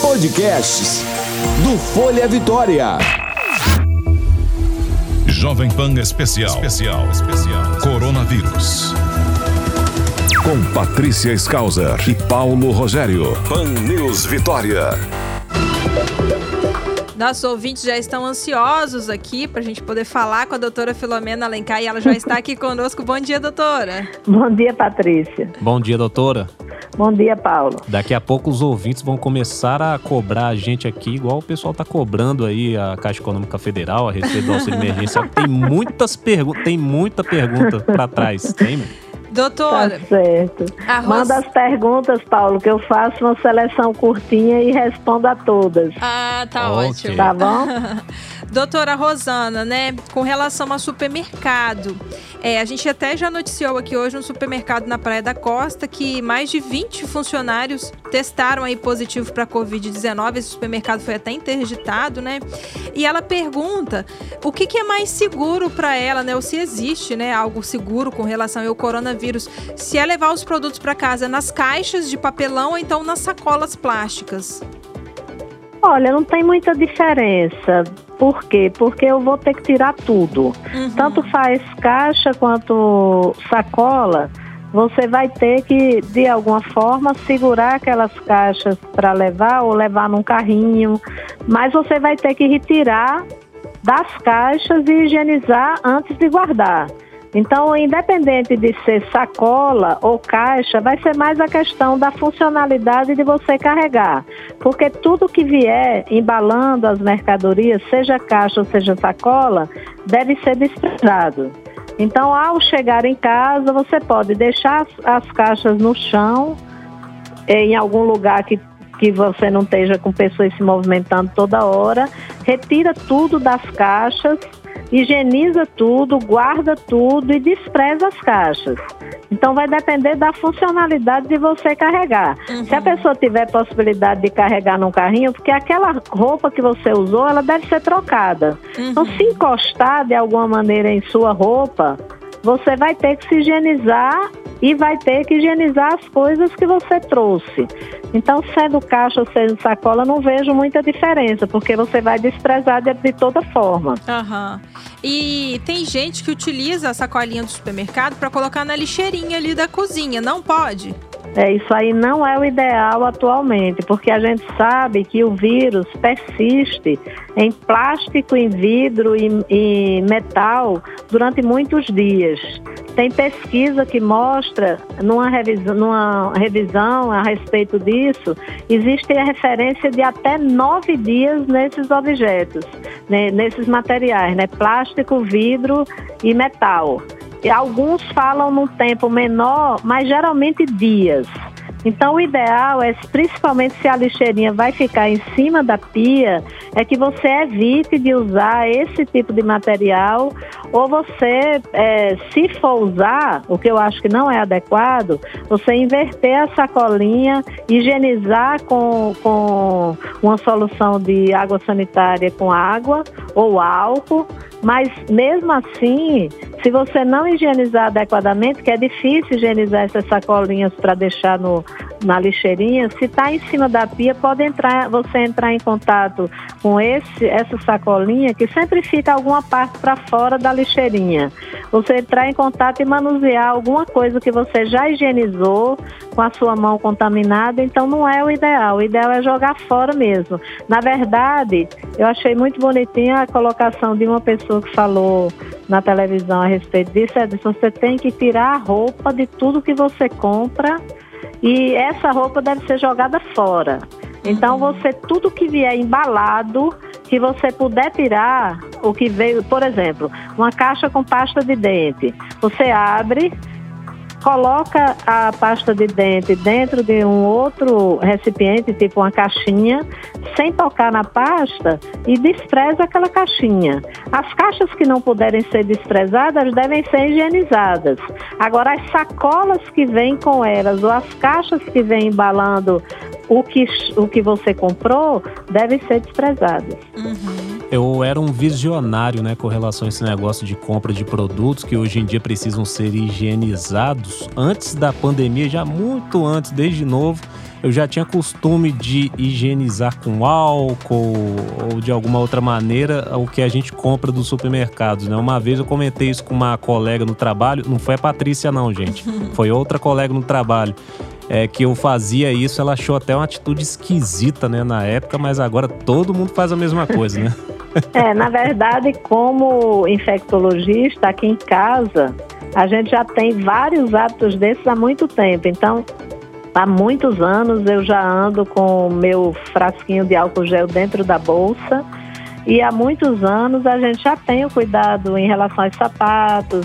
Podcasts do Folha Vitória. Jovem Pan Especial. Especial. Especial. Coronavírus. Com Patrícia Skauser e Paulo Rogério. Pan News Vitória. Nossos ouvintes já estão ansiosos aqui para a gente poder falar com a doutora Filomena Alencar e ela já está aqui conosco. Bom dia, doutora. Bom dia, Patrícia. Bom dia, doutora. Bom dia, Paulo. Daqui a pouco os ouvintes vão começar a cobrar a gente aqui, igual o pessoal está cobrando aí a Caixa Econômica Federal a respeito do auxílio emergencial. Tem muitas perguntas, tem muita pergunta para trás, tem? Doutora. Tá certo. Arroz... Manda as perguntas, Paulo, que eu faço uma seleção curtinha e respondo a todas. Ah, tá okay. ótimo. Tá bom? Doutora Rosana, né, com relação ao supermercado, é, a gente até já noticiou aqui hoje um supermercado na Praia da Costa que mais de 20 funcionários testaram aí positivo para Covid-19. Esse supermercado foi até interditado, né? E ela pergunta o que, que é mais seguro para ela, né? Ou se existe, né, algo seguro com relação ao coronavírus. Se é levar os produtos para casa nas caixas de papelão ou então nas sacolas plásticas. Olha, não tem muita diferença. Por quê? Porque eu vou ter que tirar tudo. Uhum. Tanto faz caixa quanto sacola. Você vai ter que, de alguma forma, segurar aquelas caixas para levar ou levar num carrinho. Mas você vai ter que retirar das caixas e higienizar antes de guardar. Então, independente de ser sacola ou caixa, vai ser mais a questão da funcionalidade de você carregar. Porque tudo que vier embalando as mercadorias, seja caixa ou seja sacola, deve ser desprezado. Então, ao chegar em casa, você pode deixar as caixas no chão, em algum lugar que, que você não esteja com pessoas se movimentando toda hora, retira tudo das caixas higieniza tudo, guarda tudo e despreza as caixas. Então vai depender da funcionalidade de você carregar. Uhum. Se a pessoa tiver possibilidade de carregar num carrinho, porque aquela roupa que você usou, ela deve ser trocada. Uhum. Então se encostar de alguma maneira em sua roupa, você vai ter que se higienizar e vai ter que higienizar as coisas que você trouxe. Então, sendo caixa ou sendo sacola, não vejo muita diferença, porque você vai desprezar de, de toda forma. Uhum. E tem gente que utiliza a sacolinha do supermercado para colocar na lixeirinha ali da cozinha, não pode? É, isso aí não é o ideal atualmente, porque a gente sabe que o vírus persiste em plástico, em vidro e, e metal durante muitos dias. Tem pesquisa que mostra, numa revisão, numa revisão a respeito disso, existe a referência de até nove dias nesses objetos, né, nesses materiais, né, plástico, vidro e metal. E alguns falam num tempo menor, mas geralmente dias. Então, o ideal é, principalmente se a lixeirinha vai ficar em cima da pia, é que você evite de usar esse tipo de material, ou você, é, se for usar, o que eu acho que não é adequado, você inverter a sacolinha, higienizar com, com uma solução de água sanitária com água ou álcool, mas mesmo assim, se você não higienizar adequadamente, que é difícil higienizar essas sacolinhas para deixar no, na lixeirinha, se está em cima da pia, pode entrar, você entrar em contato com esse, essa sacolinha, que sempre fica alguma parte para fora da lixeirinha. Você entrar em contato e manusear alguma coisa que você já higienizou com a sua mão contaminada, então não é o ideal. O ideal é jogar fora mesmo. Na verdade, eu achei muito bonitinha a colocação de uma pessoa que falou na televisão a respeito disso, é você tem que tirar a roupa de tudo que você compra e essa roupa deve ser jogada fora. Então uhum. você tudo que vier embalado, que você puder tirar, o que veio, por exemplo, uma caixa com pasta de dente, você abre, coloca a pasta de dente dentro de um outro recipiente, tipo uma caixinha, sem tocar na pasta e despreza aquela caixinha. As caixas que não puderem ser desprezadas devem ser higienizadas. Agora, as sacolas que vêm com elas ou as caixas que vêm embalando o que, o que você comprou devem ser desprezadas. Uhum. Eu era um visionário, né, com relação a esse negócio de compra de produtos que hoje em dia precisam ser higienizados. Antes da pandemia, já muito antes, desde novo, eu já tinha costume de higienizar com álcool ou de alguma outra maneira o que a gente compra dos supermercados, né? Uma vez eu comentei isso com uma colega no trabalho, não foi a Patrícia não, gente, foi outra colega no trabalho é, que eu fazia isso, ela achou até uma atitude esquisita, né, na época, mas agora todo mundo faz a mesma coisa, né? É, na verdade, como infectologista aqui em casa, a gente já tem vários hábitos desses há muito tempo. Então, há muitos anos eu já ando com o meu frasquinho de álcool gel dentro da bolsa. E há muitos anos a gente já tem o cuidado em relação aos sapatos,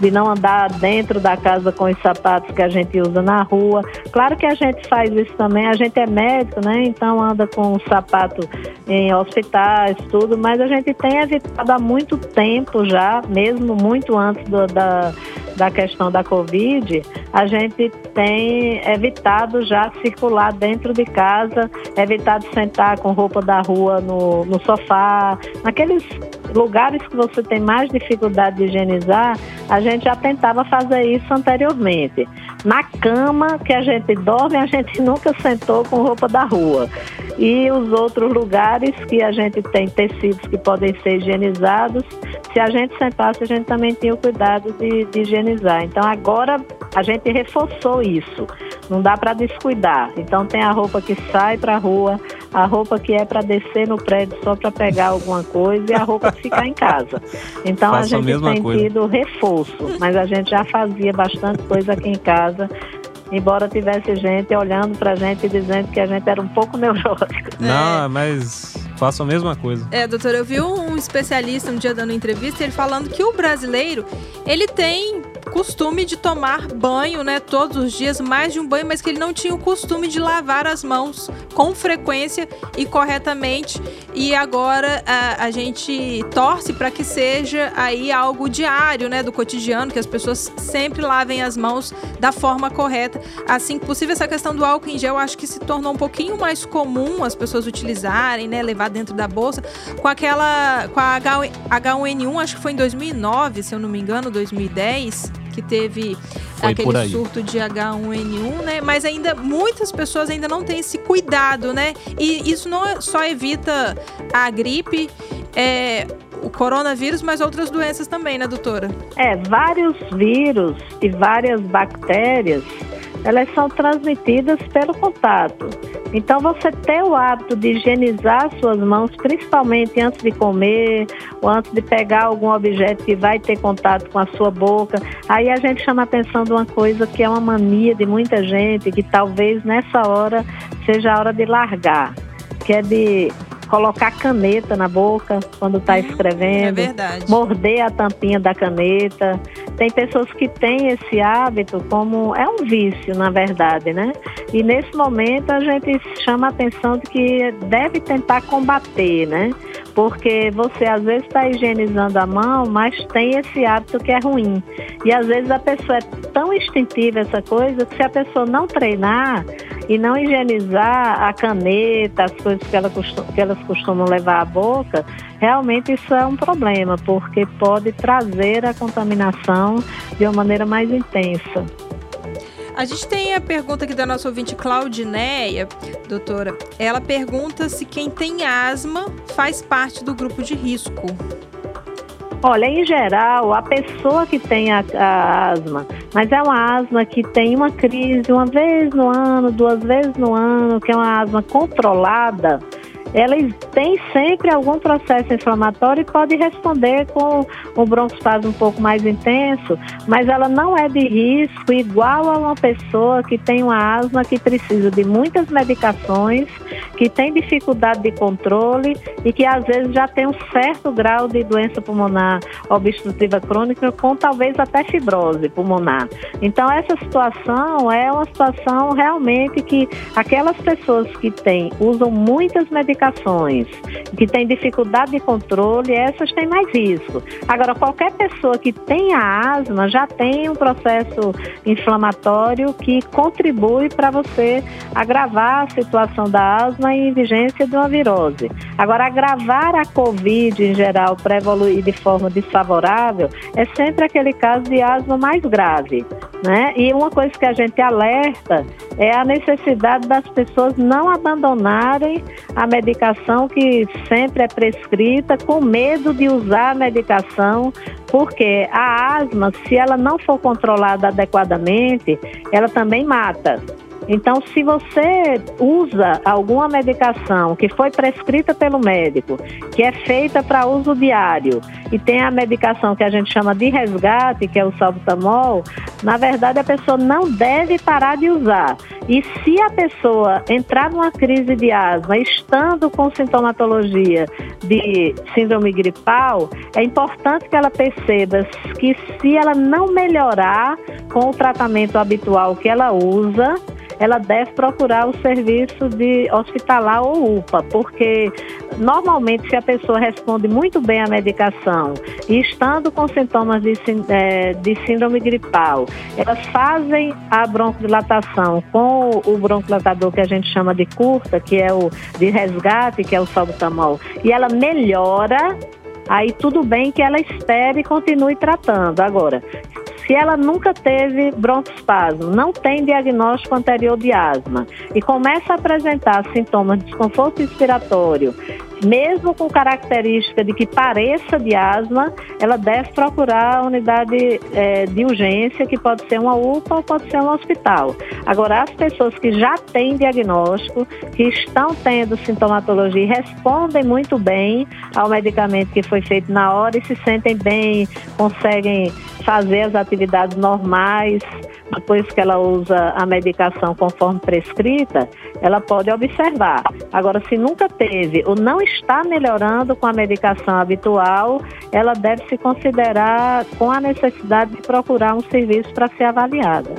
de não andar dentro da casa com os sapatos que a gente usa na rua. Claro que a gente faz isso também, a gente é médico, né? Então anda com sapato em hospitais, tudo, mas a gente tem evitado há muito tempo já, mesmo muito antes do, da, da questão da Covid, a gente tem evitado já circular dentro de casa, evitado sentar com roupa da rua no, no sofá, naqueles lugares que você tem mais dificuldade de higienizar, a gente já tentava fazer isso anteriormente. Na cama que a gente dorme, a gente nunca sentou com roupa da rua. E os outros lugares que a gente tem tecidos que podem ser higienizados, se a gente sentasse, a gente também tinha o cuidado de, de higienizar. Então agora a gente reforçou isso. Não dá para descuidar. Então tem a roupa que sai para a rua, a roupa que é para descer no prédio só para pegar alguma coisa e a roupa que ficar em casa. Então Faço a gente a tem coisa. tido reforço, mas a gente já fazia bastante coisa aqui em casa embora tivesse gente olhando pra gente e dizendo que a gente era um pouco neurótico. Não, mas faço a mesma coisa. É, doutor, eu vi um especialista um dia dando entrevista, ele falando que o brasileiro, ele tem costume de tomar banho, né, todos os dias, mais de um banho, mas que ele não tinha o costume de lavar as mãos com frequência e corretamente. E agora a, a gente torce para que seja aí algo diário, né, do cotidiano, que as pessoas sempre lavem as mãos da forma correta. Assim que possível, essa questão do álcool em gel, acho que se tornou um pouquinho mais comum as pessoas utilizarem, né, levar dentro da bolsa, com aquela, com a H1N1, acho que foi em 2009, se eu não me engano, 2010 que teve Foi aquele surto de H1N1, né? Mas ainda muitas pessoas ainda não têm esse cuidado, né? E isso não só evita a gripe, é, o coronavírus, mas outras doenças também, né, doutora? É, vários vírus e várias bactérias, elas são transmitidas pelo contato. Então, você ter o hábito de higienizar suas mãos, principalmente antes de comer ou antes de pegar algum objeto que vai ter contato com a sua boca, aí a gente chama a atenção de uma coisa que é uma mania de muita gente, que talvez nessa hora seja a hora de largar, que é de colocar caneta na boca quando está Hum, escrevendo, é verdade. morder a tampinha da caneta. Tem pessoas que têm esse hábito como é um vício, na verdade, né? E nesse momento a gente chama a atenção de que deve tentar combater, né? Porque você às vezes está higienizando a mão, mas tem esse hábito que é ruim. E às vezes a pessoa é tão instintiva essa coisa que se a pessoa não treinar e não higienizar a caneta, as coisas que, ela que elas costumam levar à boca, realmente isso é um problema, porque pode trazer a contaminação de uma maneira mais intensa. A gente tem a pergunta aqui da nossa ouvinte Claudineia, doutora. Ela pergunta se quem tem asma faz parte do grupo de risco. Olha, em geral, a pessoa que tem a, a, asma, mas é uma asma que tem uma crise uma vez no ano, duas vezes no ano, que é uma asma controlada, ela tem sempre algum processo inflamatório e pode responder com um broncoespasmo um pouco mais intenso, mas ela não é de risco igual a uma pessoa que tem uma asma que precisa de muitas medicações, que tem dificuldade de controle e que às vezes já tem um certo grau de doença pulmonar obstrutiva crônica com talvez até fibrose pulmonar. Então essa situação é uma situação realmente que aquelas pessoas que têm usam muitas medicações que tem dificuldade de controle, essas têm mais risco. Agora, qualquer pessoa que tenha asma já tem um processo inflamatório que contribui para você agravar a situação da asma e vigência de uma virose. Agora, agravar a Covid em geral para evoluir de forma desfavorável é sempre aquele caso de asma mais grave. Né? E uma coisa que a gente alerta é a necessidade das pessoas não abandonarem a medicação que sempre é prescrita, com medo de usar a medicação, porque a asma, se ela não for controlada adequadamente, ela também mata. Então, se você usa alguma medicação que foi prescrita pelo médico, que é feita para uso diário, e tem a medicação que a gente chama de resgate, que é o salbutamol, na verdade a pessoa não deve parar de usar. E se a pessoa entrar numa crise de asma, estando com sintomatologia de síndrome gripal, é importante que ela perceba que se ela não melhorar com o tratamento habitual que ela usa, ela deve procurar o serviço de hospitalar ou UPA, porque normalmente se a pessoa responde muito bem à medicação e estando com sintomas de, é, de síndrome gripal, elas fazem a broncodilatação com o broncodilatador que a gente chama de curta, que é o de resgate, que é o salbutamol, e ela melhora aí tudo bem que ela espere e continue tratando. Agora, se ela nunca teve broncoespasmo, não tem diagnóstico anterior de asma e começa a apresentar sintomas de desconforto respiratório, mesmo com característica de que pareça de asma, ela deve procurar a unidade é, de urgência, que pode ser uma UPA ou pode ser um hospital. Agora, as pessoas que já têm diagnóstico, que estão tendo sintomatologia e respondem muito bem ao medicamento que foi feito na hora e se sentem bem, conseguem fazer as atividades normais, depois que ela usa a medicação conforme prescrita, ela pode observar. Agora, se nunca teve ou não está melhorando com a medicação habitual, ela deve se considerar com a necessidade de procurar um serviço para ser avaliada.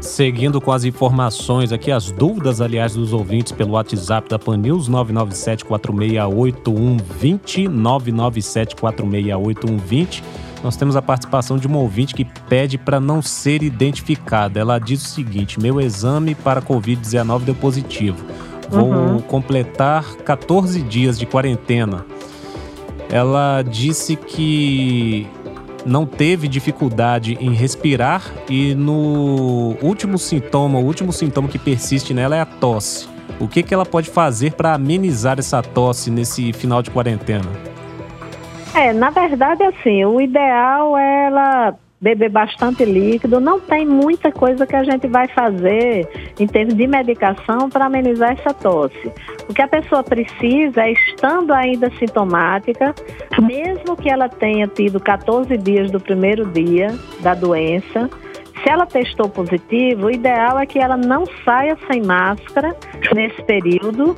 Seguindo com as informações aqui, as dúvidas, aliás, dos ouvintes pelo WhatsApp da Pan News, 997-468120, 997-468120. Nós temos a participação de uma ouvinte que pede para não ser identificada. Ela diz o seguinte: meu exame para Covid-19 deu positivo. Vou uhum. completar 14 dias de quarentena. Ela disse que não teve dificuldade em respirar e no último sintoma, o último sintoma que persiste nela é a tosse. O que, que ela pode fazer para amenizar essa tosse nesse final de quarentena? É, na verdade, assim, o ideal é ela beber bastante líquido. Não tem muita coisa que a gente vai fazer em termos de medicação para amenizar essa tosse. O que a pessoa precisa é, estando ainda sintomática, mesmo que ela tenha tido 14 dias do primeiro dia da doença, se ela testou positivo, o ideal é que ela não saia sem máscara nesse período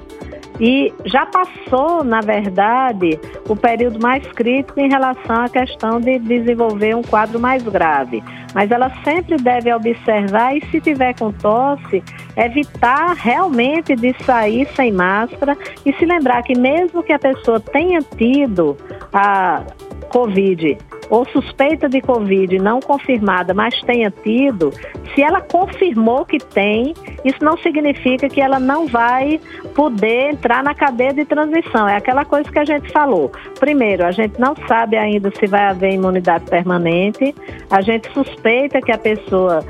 e já passou, na verdade, o período mais crítico em relação à questão de desenvolver um quadro mais grave. Mas ela sempre deve observar e, se tiver com tosse, evitar realmente de sair sem máscara e se lembrar que, mesmo que a pessoa tenha tido a Covid ou suspeita de Covid não confirmada, mas tenha tido, se ela confirmou que tem, isso não significa que ela não vai poder entrar na cadeia de transmissão. É aquela coisa que a gente falou. Primeiro, a gente não sabe ainda se vai haver imunidade permanente, a gente suspeita que a pessoa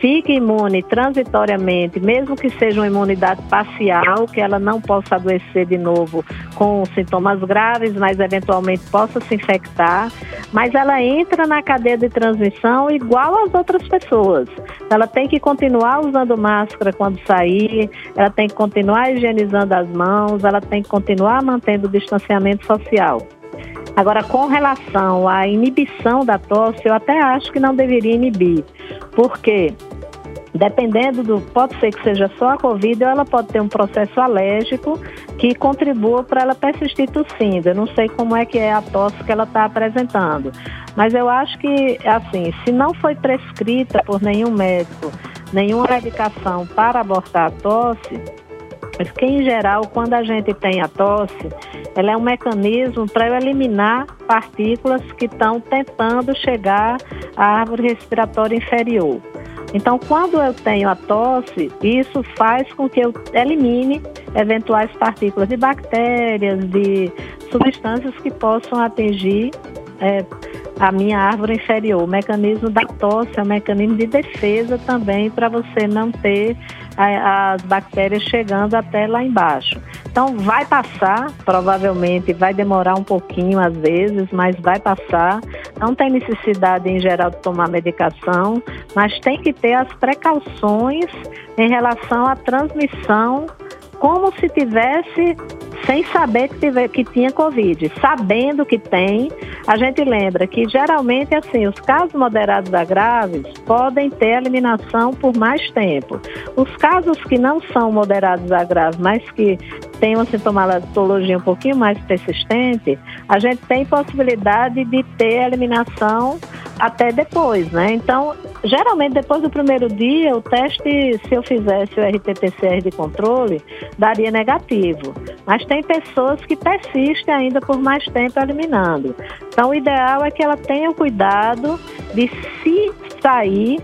fique imune transitoriamente, mesmo que seja uma imunidade parcial, que ela não possa adoecer de novo com sintomas graves, mas eventualmente possa se infectar, mas ela entra na cadeia de transmissão igual às outras pessoas. Ela tem que continuar usando máscara quando sair, ela tem que continuar higienizando as mãos, ela tem que continuar mantendo o distanciamento social. Agora, com relação à inibição da tosse, eu até acho que não deveria inibir. Por quê? Dependendo do, pode ser que seja só a Covid ou ela pode ter um processo alérgico que contribua para ela persistir tossindo. Eu não sei como é que é a tosse que ela está apresentando. Mas eu acho que, assim, se não foi prescrita por nenhum médico nenhuma medicação para abortar a tosse, porque em geral, quando a gente tem a tosse, ela é um mecanismo para eliminar partículas que estão tentando chegar à árvore respiratória inferior. Então, quando eu tenho a tosse, isso faz com que eu elimine eventuais partículas de bactérias, de substâncias que possam atingir é, a minha árvore inferior. O mecanismo da tosse é um mecanismo de defesa também para você não ter a, as bactérias chegando até lá embaixo. Então vai passar, provavelmente vai demorar um pouquinho às vezes, mas vai passar. Não tem necessidade em geral de tomar medicação, mas tem que ter as precauções em relação à transmissão como se tivesse sem saber que, tive, que tinha Covid. Sabendo que tem, a gente lembra que geralmente assim, os casos moderados a graves podem ter eliminação por mais tempo. Os casos que não são moderados a graves, mas que têm uma sintomatologia um pouquinho mais persistente, a gente tem possibilidade de ter eliminação até depois, né? Então, geralmente depois do primeiro dia, o teste, se eu fizesse o RT-PCR de controle, daria negativo. Mas tem pessoas que persistem ainda por mais tempo eliminando. Então, o ideal é que ela tenha o cuidado de se sair,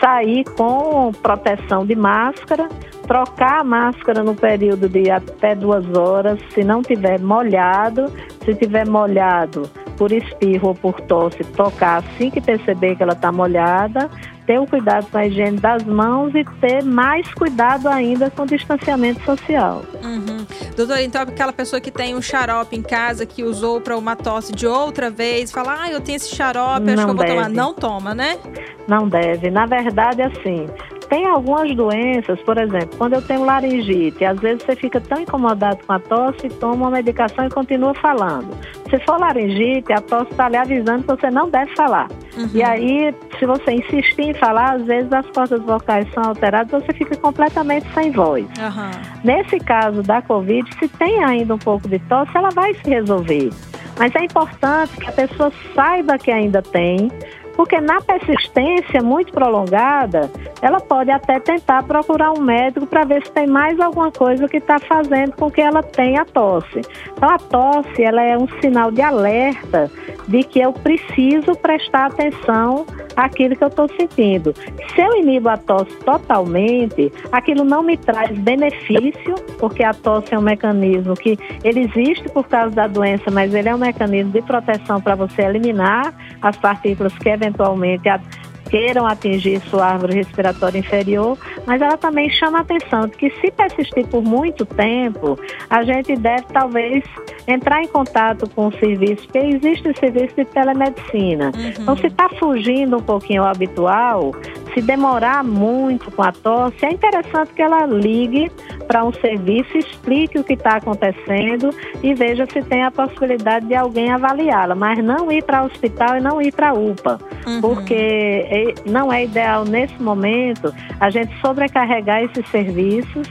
sair com proteção de máscara, trocar a máscara no período de até duas horas, se não tiver molhado, se tiver molhado por espirro ou por tosse, tocar assim que perceber que ela está molhada, ter o cuidado com a higiene das mãos e ter mais cuidado ainda com o distanciamento social. Uhum. Doutora, então aquela pessoa que tem um xarope em casa que usou para uma tosse de outra vez, fala, ah, eu tenho esse xarope, acho Não que eu vou deve. tomar. Não toma, né? Não deve. Na verdade, assim, tem algumas doenças, por exemplo, quando eu tenho laringite, às vezes você fica tão incomodado com a tosse, toma uma medicação e continua falando. Se for laringite, a tosse está lhe avisando que você não deve falar. Uhum. E aí, se você insistir em falar, às vezes as cordas vocais são alteradas, você fica completamente sem voz. Aham. Nesse caso da Covid, se tem ainda um pouco de tosse, ela vai se resolver. Mas é importante que a pessoa saiba que ainda tem, porque na persistência muito prolongada, ela pode até tentar procurar um médico para ver se tem mais alguma coisa que está fazendo com que ela tenha tosse. Então a tosse ela é um sinal de alerta de que eu preciso prestar atenção àquilo que eu estou sentindo. Se eu inibo a tosse totalmente, aquilo não me traz benefício, porque a tosse é um mecanismo que ele existe por causa da doença, mas ele é um mecanismo de proteção para você eliminar as partículas que eventualmente a- queiram atingir sua árvore respiratória inferior, mas ela também chama a atenção de que se persistir por muito tempo, a gente deve talvez entrar em contato com o serviço, porque existe o serviço de telemedicina. Então, se está fugindo um pouquinho ao habitual, se demorar muito com a tosse, é interessante que ela ligue para um serviço, explique o que está acontecendo e veja se tem a possibilidade de alguém avaliá-la, mas não ir para o hospital e não ir para a UPA, porque é- não é ideal nesse momento a gente sobrecarregar esses serviços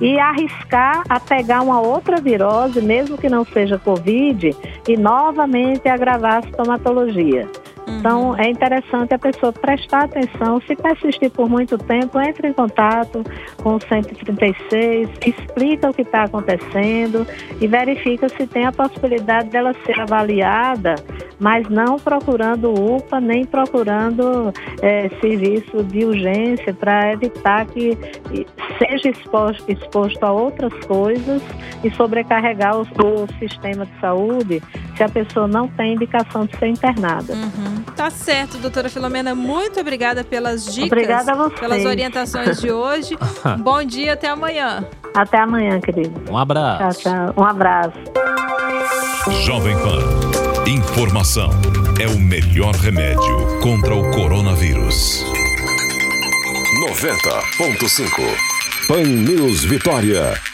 e arriscar a pegar uma outra virose, mesmo que não seja Covid, e novamente agravar a sintomatologia. Então, é interessante a pessoa prestar atenção. Se persistir por muito tempo, entre em contato com o 136, explica o que está acontecendo e verifica se tem a possibilidade dela ser avaliada, mas não procurando UPA, nem procurando eh, serviço de urgência para evitar que seja exposto, exposto a outras coisas e sobrecarregar o, o sistema de saúde se a pessoa não tem indicação de ser internada. Uhum. Tá certo, doutora Filomena. Muito obrigada pelas dicas, Obrigada a vocês. pelas orientações de hoje. Bom dia, até amanhã. Até amanhã, querido. Um abraço. Tchau, tchau. Um abraço. Jovem Pan. Informação é o melhor remédio contra o coronavírus. 90.5. Pan News Vitória.